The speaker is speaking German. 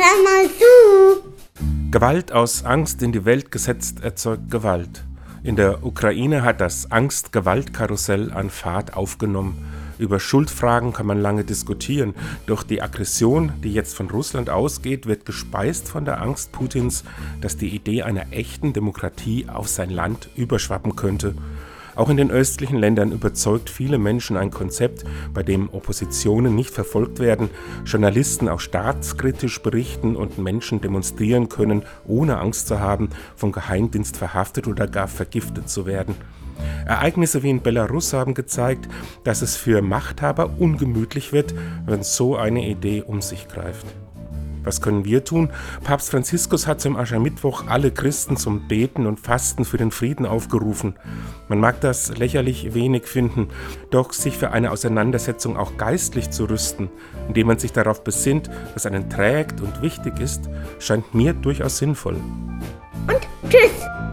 Hör mal zu! Gewalt aus Angst in die Welt gesetzt erzeugt Gewalt. In der Ukraine hat das Angst-Gewalt-Karussell an Fahrt aufgenommen. Über Schuldfragen kann man lange diskutieren, doch die Aggression, die jetzt von Russland ausgeht, wird gespeist von der Angst Putins, dass die Idee einer echten Demokratie auf sein Land überschwappen könnte. Auch in den östlichen Ländern überzeugt viele Menschen ein Konzept, bei dem Oppositionen nicht verfolgt werden, Journalisten auch staatskritisch berichten und Menschen demonstrieren können, ohne Angst zu haben, vom Geheimdienst verhaftet oder gar vergiftet zu werden. Ereignisse wie in Belarus haben gezeigt, dass es für Machthaber ungemütlich wird, wenn so eine Idee um sich greift. Was können wir tun? Papst Franziskus hat zum Aschermittwoch alle Christen zum Beten und Fasten für den Frieden aufgerufen. Man mag das lächerlich wenig finden, doch sich für eine Auseinandersetzung auch geistlich zu rüsten, indem man sich darauf besinnt, was einen trägt und wichtig ist, scheint mir durchaus sinnvoll. Und tschüss!